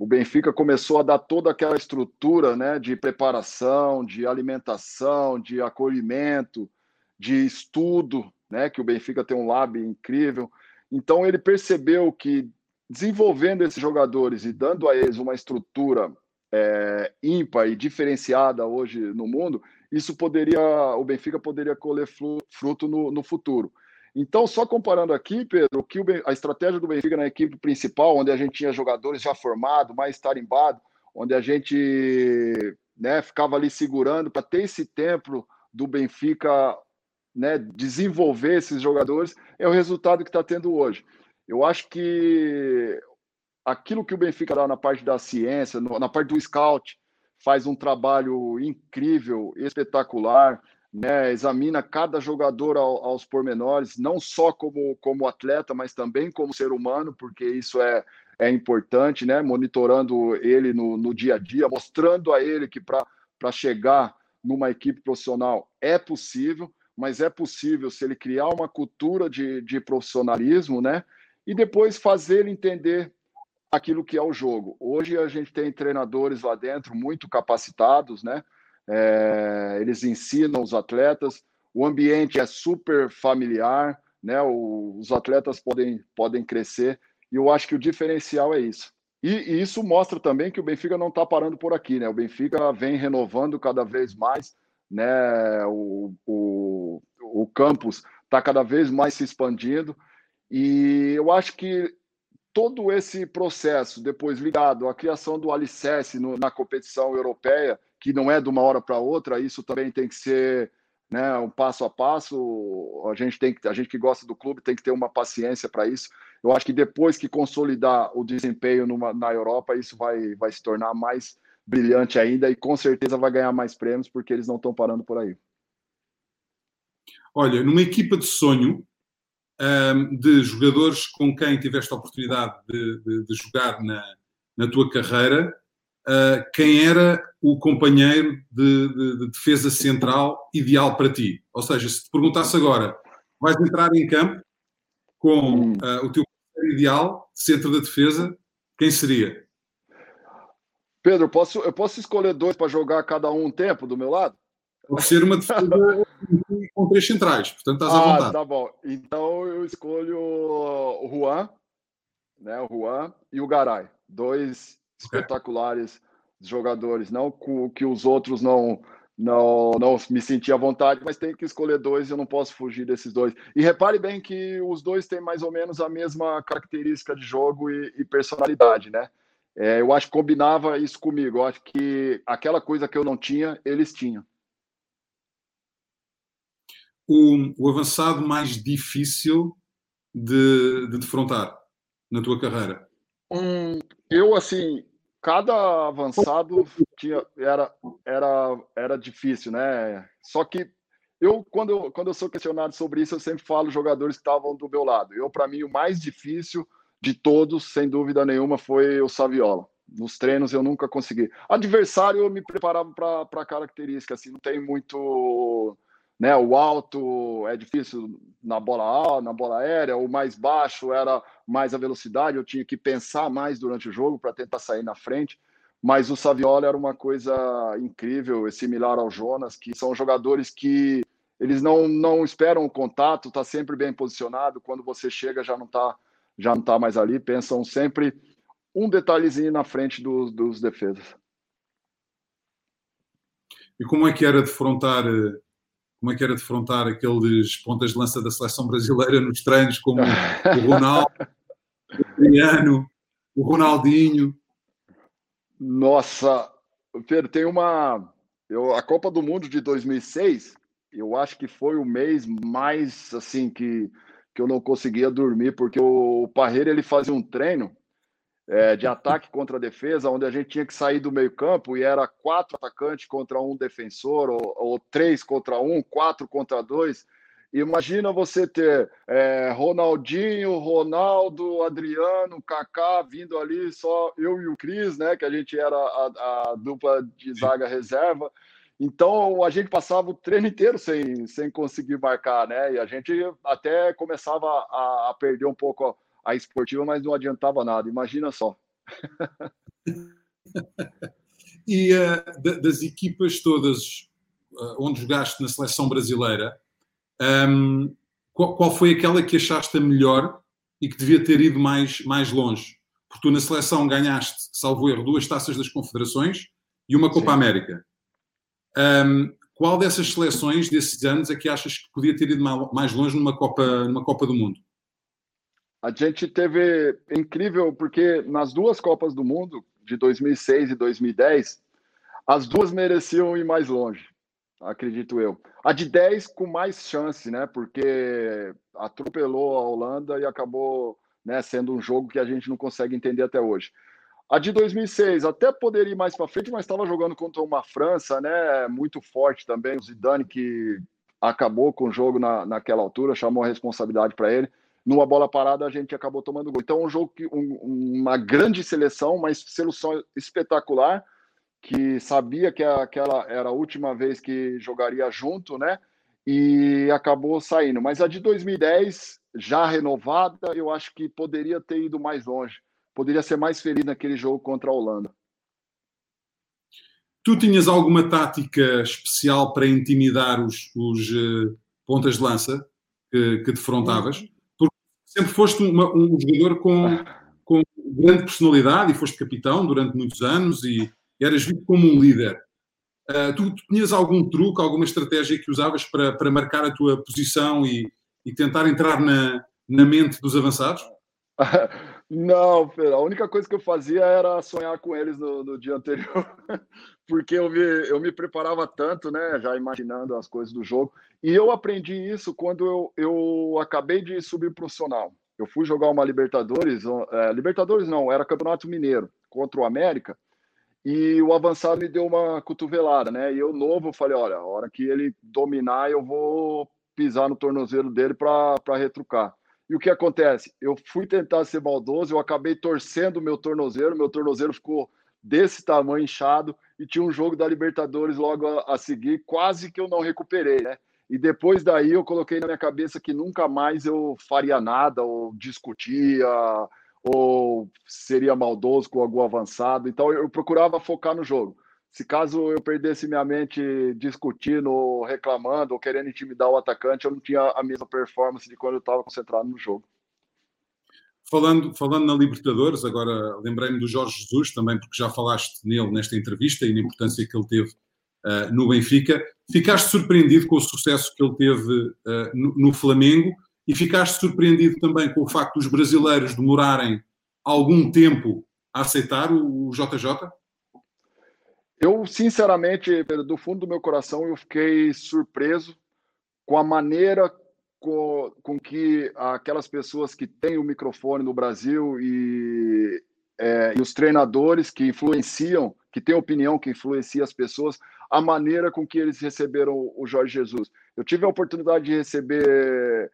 o Benfica começou a dar toda aquela estrutura né, de preparação, de alimentação, de acolhimento, de estudo, né? Que o Benfica tem um lab incrível. Então ele percebeu que desenvolvendo esses jogadores e dando a eles uma estrutura é, ímpar e diferenciada hoje no mundo, isso poderia, o Benfica poderia colher fruto no, no futuro. Então, só comparando aqui, Pedro, que a estratégia do Benfica na equipe principal, onde a gente tinha jogadores já formados, mais tarimbados, onde a gente né, ficava ali segurando para ter esse tempo do Benfica né, desenvolver esses jogadores, é o resultado que está tendo hoje. Eu acho que aquilo que o Benfica dá na parte da ciência, na parte do scout, faz um trabalho incrível, espetacular, né? examina cada jogador ao, aos pormenores, não só como, como atleta, mas também como ser humano, porque isso é, é importante, né? monitorando ele no, no dia a dia, mostrando a ele que para chegar numa equipe profissional é possível, mas é possível se ele criar uma cultura de, de profissionalismo, né? E depois fazer ele entender aquilo que é o jogo. Hoje a gente tem treinadores lá dentro muito capacitados, né? É, eles ensinam os atletas, o ambiente é super familiar, né? O, os atletas podem, podem crescer, e eu acho que o diferencial é isso. E, e isso mostra também que o Benfica não está parando por aqui, né? O Benfica vem renovando cada vez mais, né? O, o, o campus está cada vez mais se expandindo, e eu acho que todo esse processo, depois ligado à criação do alicerce no, na competição europeia, que não é de uma hora para outra, isso também tem que ser né, um passo a passo. A gente tem que, a gente que gosta do clube tem que ter uma paciência para isso. Eu acho que depois que consolidar o desempenho numa, na Europa, isso vai, vai se tornar mais brilhante ainda e com certeza vai ganhar mais prêmios porque eles não estão parando por aí. Olha, numa equipa de sonho, um, de jogadores com quem tiveste a oportunidade de, de, de jogar na, na tua carreira, uh, quem era o companheiro de, de, defesa central ideal para ti? Ou seja, se te perguntasse agora, vais entrar em campo com uh, o teu companheiro ideal, centro da defesa, quem seria? Pedro, posso, eu posso escolher dois para jogar cada um um tempo do meu lado? Pode ser uma defesa (laughs) com três centrais, portanto estás ah, à vontade. Tá bom. Então eu escolho o Juan, né? O Juan e o Garay. Dois. Espetaculares jogadores. Não que os outros não não, não me senti à vontade, mas tem que escolher dois, eu não posso fugir desses dois. E repare bem que os dois têm mais ou menos a mesma característica de jogo e, e personalidade, né? É, eu acho que combinava isso comigo. Eu acho que aquela coisa que eu não tinha, eles tinham o, o avançado mais difícil de, de defrontar na tua carreira? Hum, eu, assim, cada avançado tinha, era, era, era difícil, né? Só que eu quando, quando eu sou questionado sobre isso, eu sempre falo jogadores que estavam do meu lado. Eu, para mim, o mais difícil de todos, sem dúvida nenhuma, foi o Saviola. Nos treinos eu nunca consegui. Adversário, eu me preparava para característica, assim, não tem muito né? O alto é difícil na bola na bola aérea, o mais baixo era mais a velocidade, eu tinha que pensar mais durante o jogo para tentar sair na frente. Mas o Saviola era uma coisa incrível, similar ao Jonas, que são jogadores que eles não, não esperam o contato, está sempre bem posicionado. Quando você chega, já não está já não tá mais ali. Pensam sempre um detalhezinho na frente dos, dos defesas. E como é que era defrontar eh, como é que era defrontar aqueles pontas de lança da seleção brasileira nos treinos, como o Ronaldo, o Adriano, o Ronaldinho. Nossa, Pedro, tem uma. Eu, a Copa do Mundo de 2006, eu acho que foi o mês mais assim que, que eu não conseguia dormir, porque o, Parreira ele fazia um treino é, de ataque contra defesa, onde a gente tinha que sair do meio-campo e era quatro atacantes contra um defensor, ou, ou, três contra um, quatro contra dois. Imagina você ter é, Ronaldinho, Ronaldo, Adriano, Kaká vindo ali, só eu e o Cris, né? Que a gente era a, a dupla de zaga reserva. Então a gente passava o treino inteiro sem, sem conseguir marcar, né? E a gente até começava a, a perder um pouco a esportiva, mas não adiantava nada. Imagina só. (laughs) e uh, das equipas todas uh, onde jogaste na seleção brasileira, um, ehm, qual, qual, foi aquela que achaste a melhor e que devia ter ido mais, mais longe? Porque tu na seleção ganhaste, salvo erro, duas taças das confederações e uma Copa Sim. América. Um, ehm, qual dessas seleções desses anos é que achas que podia ter ido mais longe numa Copa, numa Copa do Mundo? A gente teve incrível porque nas duas Copas do Mundo, de 2006 e 2010, as duas mereciam ir mais longe, acredito eu. A de 10 com mais chance, né? Porque atropelou a Holanda e acabou né, sendo um jogo que a gente não consegue entender até hoje. A de 2006 até poderia ir mais para frente, mas estava jogando contra uma França, né, muito forte também, o Zidane que acabou com o jogo na, naquela altura, chamou a responsabilidade para ele. Numa bola parada a gente acabou tomando gol. Então um jogo que um, uma grande seleção, uma seleção espetacular que sabia que aquela era a última vez que jogaria junto, né? E acabou saindo. Mas a de 2010 já renovada, eu acho que poderia ter ido mais longe poderia ser mais feliz naquele jogo contra a Holanda. Tu tinhas alguma tática especial para intimidar os, os uh, pontas de lança que, que defrontavas? Sempre foste uma, um jogador com, (laughs) com grande personalidade e foste capitão durante muitos anos e eras visto como um líder. Uh, tu, tu, tinhas algum truque, alguma estratégia que usavas para, para marcar a tua posição e, e tentar entrar na, na mente dos avançados? (laughs) Não, a única coisa que eu fazia era sonhar com eles no, no dia anterior, (laughs) porque eu me, eu me preparava tanto, né, já imaginando as coisas do jogo. E eu aprendi isso quando eu, eu acabei de subir profissional. Eu fui jogar uma Libertadores, é, Libertadores não, era Campeonato Mineiro contra o América, e o avançado me deu uma cotovelada, né? E eu novo falei, olha, a hora que ele dominar, eu vou pisar no tornozelo dele para retrucar. E o que acontece? Eu fui tentar ser maldoso, eu acabei torcendo o meu tornozelo, meu tornozelo ficou desse tamanho inchado e tinha um jogo da Libertadores logo a, a, seguir, quase que eu não recuperei, né? E depois daí eu coloquei na minha cabeça que nunca mais eu faria nada, ou discutia, ou seria maldoso com algum avançado. Então eu procurava focar no jogo se caso eu perdesse minha mente discutindo, reclamando ou querendo intimidar o atacante, eu não tinha a mesma performance de quando eu estava concentrado no jogo. Falando, falando na Libertadores, agora lembrei-me do Jorge Jesus também, porque já falaste nele nesta entrevista e na importância que ele teve uh, no Benfica. Ficaste surpreendido com o sucesso que ele teve uh, no, no Flamengo e ficaste surpreendido também com o facto dos brasileiros demorarem algum tempo a aceitar o, o JJ? Eu, sinceramente, do fundo do meu coração, eu fiquei surpreso com a maneira com, com que aquelas pessoas que têm o microfone no Brasil e, é, e os treinadores que influenciam, que têm opinião, que influencia as pessoas, a maneira com que eles receberam o Jorge Jesus. Eu tive a oportunidade de receber,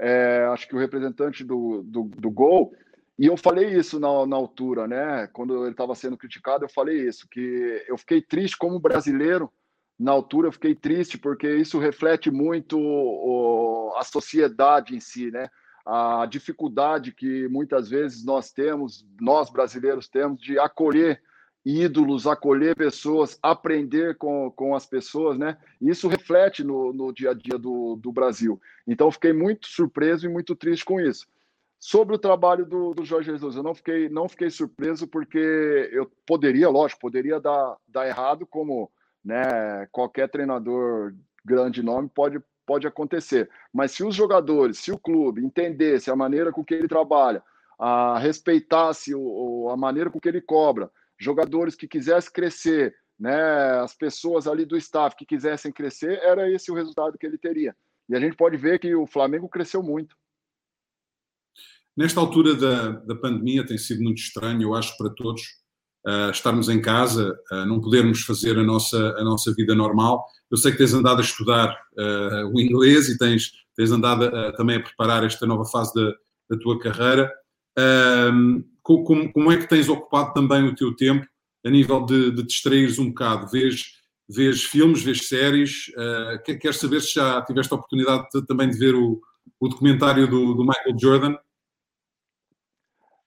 é, acho que o representante do, do, do Gol, e eu falei isso na, na altura, né? Quando ele estava sendo criticado, eu falei isso, que eu fiquei triste como brasileiro. Na altura, eu fiquei triste porque isso reflete muito o, a sociedade em si, né? A dificuldade que muitas vezes nós temos, nós brasileiros temos, de acolher ídolos, acolher pessoas, aprender com, com as pessoas, né? Isso reflete no, no dia a dia do, do Brasil. Então, fiquei muito surpreso e muito triste com isso. Sobre o trabalho do, do, Jorge Jesus, eu não fiquei, não fiquei surpreso porque eu poderia, lógico, poderia dar, dar errado, como né, qualquer treinador grande nome pode, pode acontecer. Mas se os jogadores, se o clube entendesse a maneira com que ele trabalha, a, respeitasse o, a maneira com que ele cobra, jogadores que quisessem crescer, né, as pessoas ali do staff que quisessem crescer, era esse o resultado que ele teria. E a gente pode ver que o Flamengo cresceu muito. Nesta altura da, da pandemia tem sido muito estranho, eu acho, para todos, uh, estarmos em casa, uh, não podermos fazer a nossa, a nossa vida normal. Eu sei que tens andado a estudar uh, o inglês e tens, tens andado também a preparar esta nova fase da, da tua carreira. Como, como, é que tens ocupado também o teu tempo a nível de, de distraíres um bocado? Vês, vês filmes, vês séries? Uh, queres saber se já tiveste a oportunidade de, também de ver o, o documentário do, do Michael Jordan?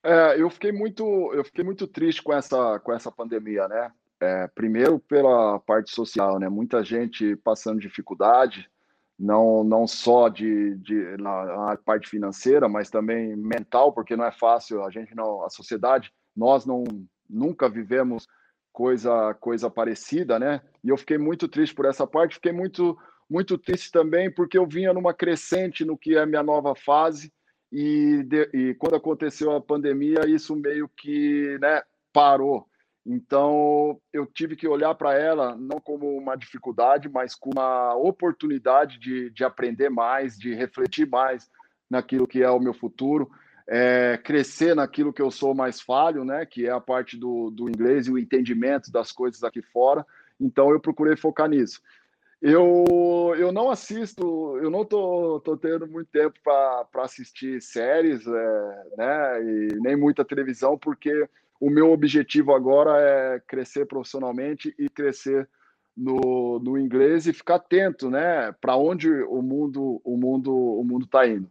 É, eu fiquei muito, eu fiquei muito triste com essa, com essa pandemia, né? É, primeiro pela parte social, né? Muita gente passando dificuldade, não, não só de, de na, na, parte financeira, mas também mental, porque não é fácil. A gente não, a sociedade, nós não nunca vivemos coisa coisa parecida, né? E eu fiquei muito triste por essa parte, fiquei muito muito triste também porque eu vinha numa crescente no que é minha nova fase e, de, e quando aconteceu a pandemia isso meio que né, parou. Então eu tive que olhar para ela não como uma dificuldade, mas como uma oportunidade de, de aprender mais, de refletir mais naquilo que é o meu futuro é, crescer naquilo que eu sou mais falho, né? Que é a parte do, do inglês e o entendimento das coisas aqui fora. Então eu procurei focar nisso. Eu, eu não assisto, eu não tô, tô tendo muito tempo para assistir séries, é, né? E nem muita televisão, porque o meu objetivo agora é crescer profissionalmente e crescer no, no inglês e ficar atento, né? Para onde o mundo o mundo o mundo está indo.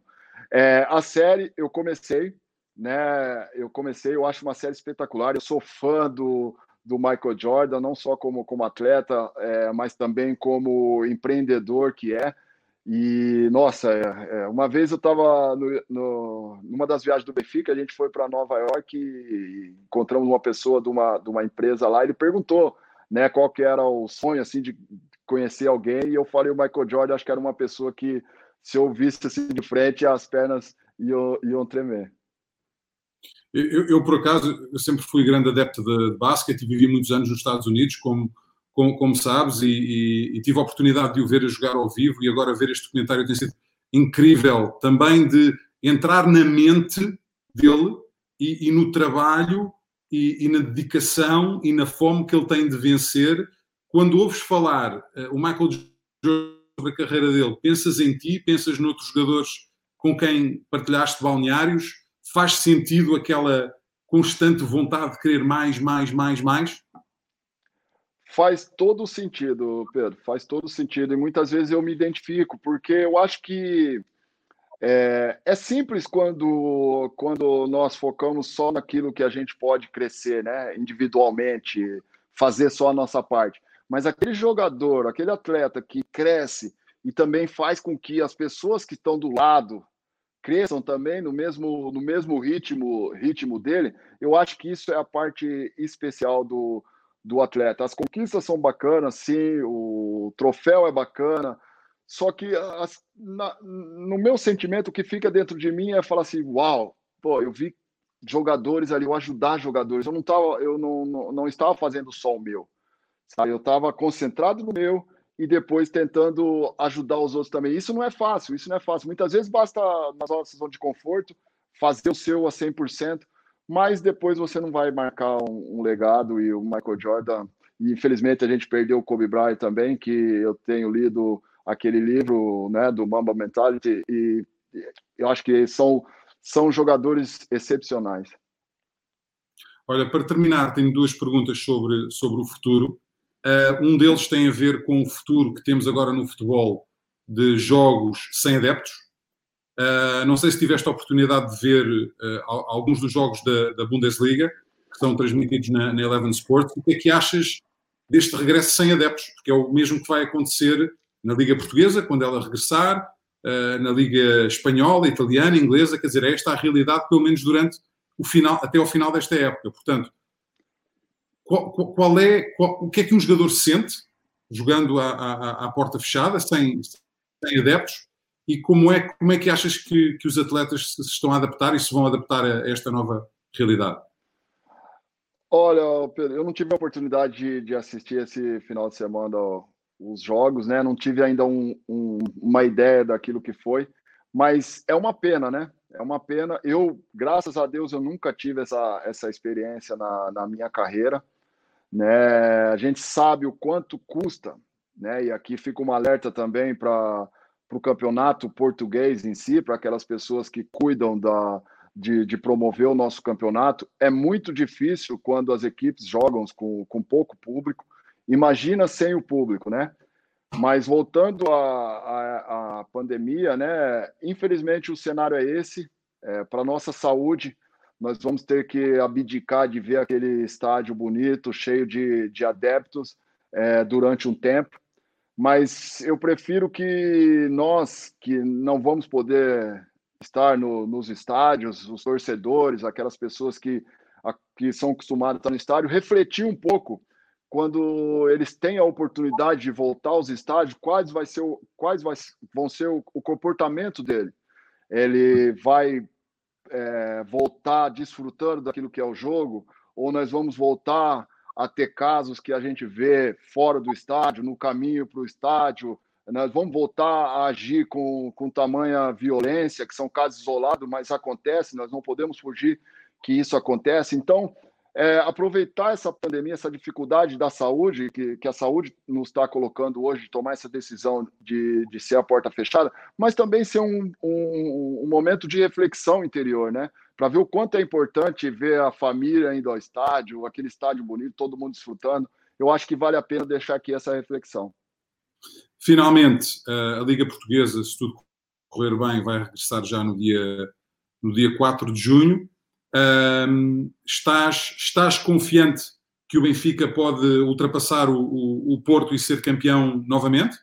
É, a série eu comecei, né? Eu comecei, eu acho uma série espetacular. Eu sou fã do, do Michael Jordan, não só como, como atleta, é, mas também como empreendedor que é. E, nossa, é, é uma vez eu estava numa das viagens do Benfica, a gente foi para Nova York e encontramos uma pessoa de uma, de uma empresa lá. Ele perguntou né, qual que era o sonho assim, de conhecer alguém, e eu falei o Michael Jordan, acho que era uma pessoa que se eu visse assim de frente, as pernas iam, iam tremer. Eu, eu, por acaso, eu sempre fui grande adepto de, de basquete e vivi muitos anos nos Estados Unidos, como, como, como sabes, e, e, e, tive a oportunidade de o ver a jogar ao vivo e agora ver este documentário tem sido incrível também de entrar na mente dele e, e no trabalho e, na dedicação e na fome que ele tem de vencer. Quando ouves falar uh, o Michael Jordan sobre a carreira dele, pensas em ti, pensas noutros jogadores com quem partilhaste balneários, faz sentido aquela constante vontade de querer mais, mais, mais, mais? Faz todo sentido, Pedro, faz todo sentido. E muitas vezes eu me identifico, porque eu acho que é, é, simples quando, quando nós focamos só naquilo que a gente pode crescer, né? Individualmente, fazer só a nossa parte. Mas aquele jogador, aquele atleta que cresce e também faz com que as pessoas que estão do lado cresçam também no mesmo, no mesmo ritmo, ritmo dele, eu acho que isso é a parte especial do, do atleta. As conquistas são bacanas, sim, o troféu é bacana, só que as, na, no meu sentimento, o que fica dentro de mim é falar assim: uau, pô, eu vi jogadores ali, eu ajudar jogadores, eu não, tava, eu não, não, não estava fazendo só o meu. Sabe? Eu estava concentrado no meu e depois tentando ajudar os outros também. Isso não é fácil, isso não é fácil. Muitas vezes basta, nas nossas zona de conforto, fazer o seu a 100%, mas depois você não vai marcar um, um legado e o Michael Jordan. E infelizmente a gente perdeu o Kobe Bryant também, que eu tenho lido aquele livro né, do Mamba Mentality e eu acho que são, são jogadores excepcionais. Olha, para terminar, tenho duas perguntas sobre, sobre o futuro. Uh, um deles tem a ver com o futuro que temos agora no futebol de jogos sem adeptos. Uh, não sei se tiveste a oportunidade de ver uh, alguns dos jogos da, da, Bundesliga que são transmitidos na, na Eleven Sports. O que é que achas deste regresso sem adeptos? Porque é o mesmo que vai acontecer na Liga Portuguesa, quando ela regressar, na Liga Espanhola, Italiana, Inglesa. Quer dizer, é esta a realidade, pelo menos durante o final, até ao final desta época. Portanto, qual, qual é, qual, o que é que um jogador sente jogando à, à, à porta fechada, sem, sem, adeptos, e como é, como é que achas que, que os atletas se estão a adaptar e se vão adaptar a esta nova realidade? Olha, Pedro, eu não tive a oportunidade de, de assistir esse final de semana os jogos, né? Não tive ainda um, um, uma ideia daquilo que foi, mas é uma pena, né? É uma pena. Eu, graças a Deus, eu nunca tive essa, essa experiência na, na minha carreira. Né? A gente sabe o quanto custa, né? e aqui fica um alerta também para o campeonato português em si, para aquelas pessoas que cuidam da, de, de, promover o nosso campeonato. É muito difícil quando as equipes jogam com, com pouco público. Imagina sem o público, né? Mas voltando à, à, pandemia, né? Infelizmente o cenário é esse. É, para nossa saúde, nós vamos ter que abdicar de ver aquele estádio bonito, cheio de, de adeptos é, durante um tempo. Mas eu prefiro que nós, que não vamos poder estar no, nos estádios, os torcedores, aquelas pessoas que, a, que são acostumadas a estar no estádio, refletir um pouco quando eles têm a oportunidade de voltar aos estádios, quais, vai ser o, quais vai, vão ser o, o comportamento dele. Ele vai é, voltar desfrutando daquilo que é o jogo, ou nós vamos voltar a ter casos que a gente vê fora do estádio, no caminho para o estádio, nós vamos voltar a agir com, com tamanha violência, que são casos isolados, mas acontece, nós não podemos fugir que isso acontece. Então, é, aproveitar essa pandemia, essa dificuldade da saúde, que, que a saúde nos está colocando hoje, tomar essa decisão de, de ser a porta fechada, mas também ser um, um, um momento de reflexão interior, né? Para ver o quanto é importante ver a família indo ao estádio, aquele estádio bonito, todo mundo desfrutando. Eu acho que vale a pena deixar aqui essa reflexão. Finalmente, a Liga Portuguesa, se tudo correr bem, vai regressar já no dia, no dia 4 de junho. Um, estás, estás confiante que o Benfica pode ultrapassar o, o, o, Porto e ser campeão novamente?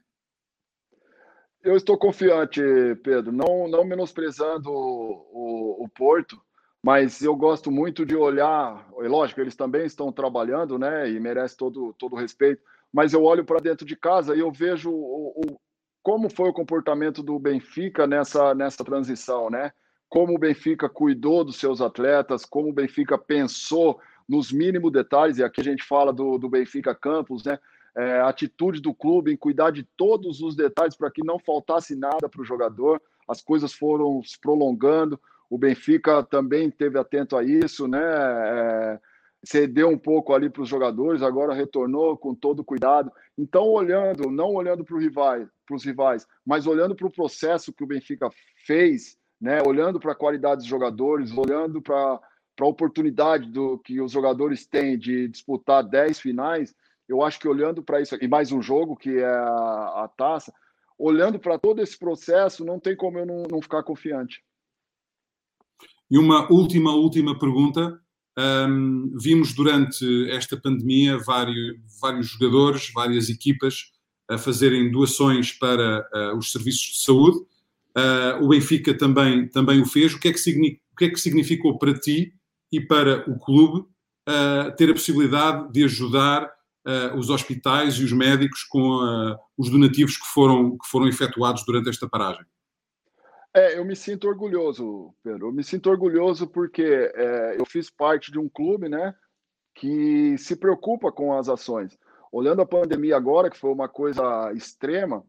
Eu estou confiante, Pedro. Não, não menosprezando o, o Porto, mas eu gosto muito de olhar. É lógico, eles também estão trabalhando, né? E merece todo todo o respeito. Mas eu olho para dentro de casa e eu vejo o, o, como foi o comportamento do Benfica nessa nessa transição, né? Como o Benfica cuidou dos seus atletas, como o Benfica pensou nos mínimos detalhes, e aqui a gente fala do, do Benfica Campos, né? É, a atitude do clube em cuidar de todos os detalhes para que não faltasse nada para o jogador. As coisas foram se prolongando. O Benfica também teve atento a isso, né? É, cedeu um pouco ali para os jogadores, agora retornou com todo cuidado. Então, olhando, não olhando para rivais, os rivais, mas olhando para o processo que o Benfica fez né? Olhando para a qualidade dos jogadores, olhando para a oportunidade do que os jogadores têm de disputar 10 finais, eu acho que olhando para isso, e mais um jogo que é a, a taça, olhando para todo esse processo, não tem como eu não, não, ficar confiante. E uma última, última pergunta. Um, vimos durante esta pandemia vários, vários jogadores, várias equipas a fazerem doações para uh, os serviços de saúde Uh, o Benfica também, também o fez. O que, é que o que é que significou para ti e para o clube uh, ter a possibilidade de ajudar uh, os hospitais e os médicos com os donativos que foram, que foram efetuados durante esta paragem? É, eu me sinto orgulhoso, Pedro. Eu me sinto orgulhoso porque é, eu fiz parte de um clube, né, que se preocupa com as ações. Olhando a pandemia agora, que foi uma coisa extrema,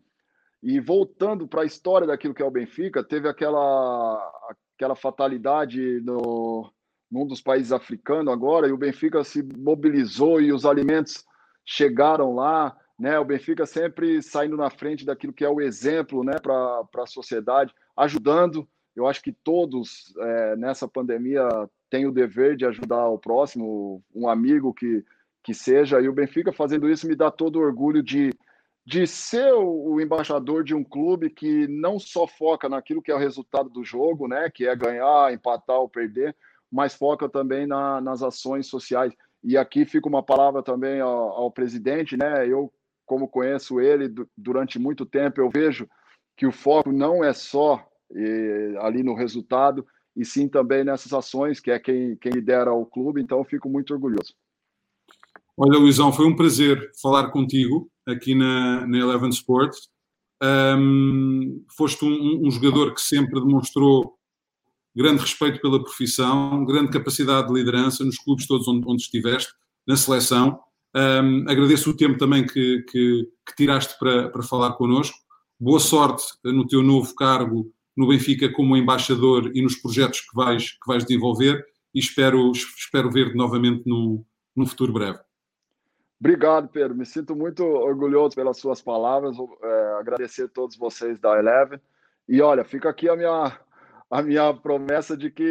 e voltando para a história daquilo que é o Benfica, teve aquela, aquela fatalidade no, num dos países africanos agora, e o Benfica se mobilizou e os alimentos chegaram lá. Né? O Benfica sempre saindo na frente daquilo que é o exemplo né, para a sociedade, ajudando. Eu acho que todos é, nessa pandemia têm o dever de ajudar o próximo, um amigo que, que seja, e o Benfica fazendo isso me dá todo orgulho de de ser o embaixador de um clube que não só foca naquilo que é o resultado do jogo, né, que é ganhar, empatar ou perder, mas foca também na, nas ações sociais. E aqui fica uma palavra também ao, ao presidente, né? Eu, como conheço ele durante muito tempo, eu vejo que o foco não é só e, ali no resultado, e sim também nessas ações, que é quem, quem lidera o clube, então eu fico muito orgulhoso. Olha, Luizão, foi um prazer falar contigo aqui na, na Eleven Sports. Um, foste um, um, jogador que sempre demonstrou grande respeito pela profissão, grande capacidade de liderança nos clubes todos onde, onde estiveste, na seleção. Um, agradeço o tempo também que, que, que tiraste para, para falar connosco. Boa sorte no teu novo cargo no Benfica como embaixador e nos projetos que vais, que vais desenvolver e espero, espero ver-te novamente no, num futuro breve. Obrigado, Pedro. Me sinto muito orgulhoso pelas suas palavras. É, agradecer a todos vocês da Eleven. E olha, fica aqui a minha, a minha promessa de que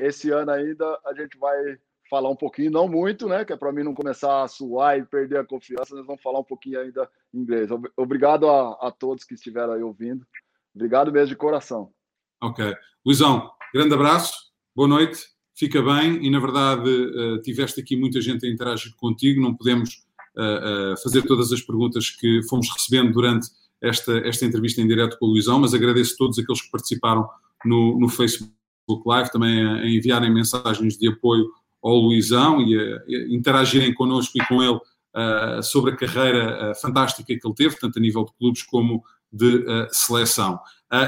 esse ano ainda a gente vai falar um pouquinho, não muito, né? Que é para mim não começar a suar e perder a confiança. Nós vamos falar um pouquinho ainda inglês. Obrigado a, a todos que estiveram aí ouvindo. Obrigado mesmo de coração. Ok. Luizão, grande abraço, boa noite fica bem e, na verdade, uh, tiveste aqui muita gente a interagir contigo, não podemos uh, uh, fazer todas as perguntas que fomos recebendo durante esta, esta entrevista em direto com o Luizão, mas agradeço a todos aqueles que participaram no, no Facebook Live, também a, a, enviarem mensagens de apoio ao Luizão e a, a interagirem connosco e com ele sobre a carreira fantástica que ele teve, tanto a nível de clubes como de seleção.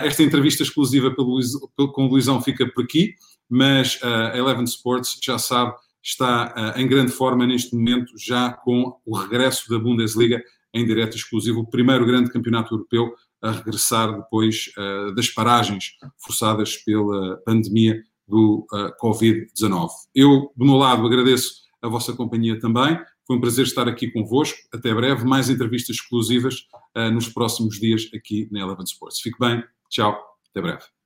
esta entrevista exclusiva pelo, pelo, com o Luizão fica por aqui, mas a Eleven Sports já sabe, está em grande forma neste momento, já com o regresso da Bundesliga em direto exclusivo, o primeiro grande campeonato europeu a regressar depois uh, das paragens forçadas pela pandemia do uh, Covid-19. Eu, do meu lado, agradeço a vossa companhia também. Foi um prazer estar aqui convosco. Até breve. Mais entrevistas exclusivas nos próximos dias aqui na Eleven Sports. Fique bem. Tchau. Até breve.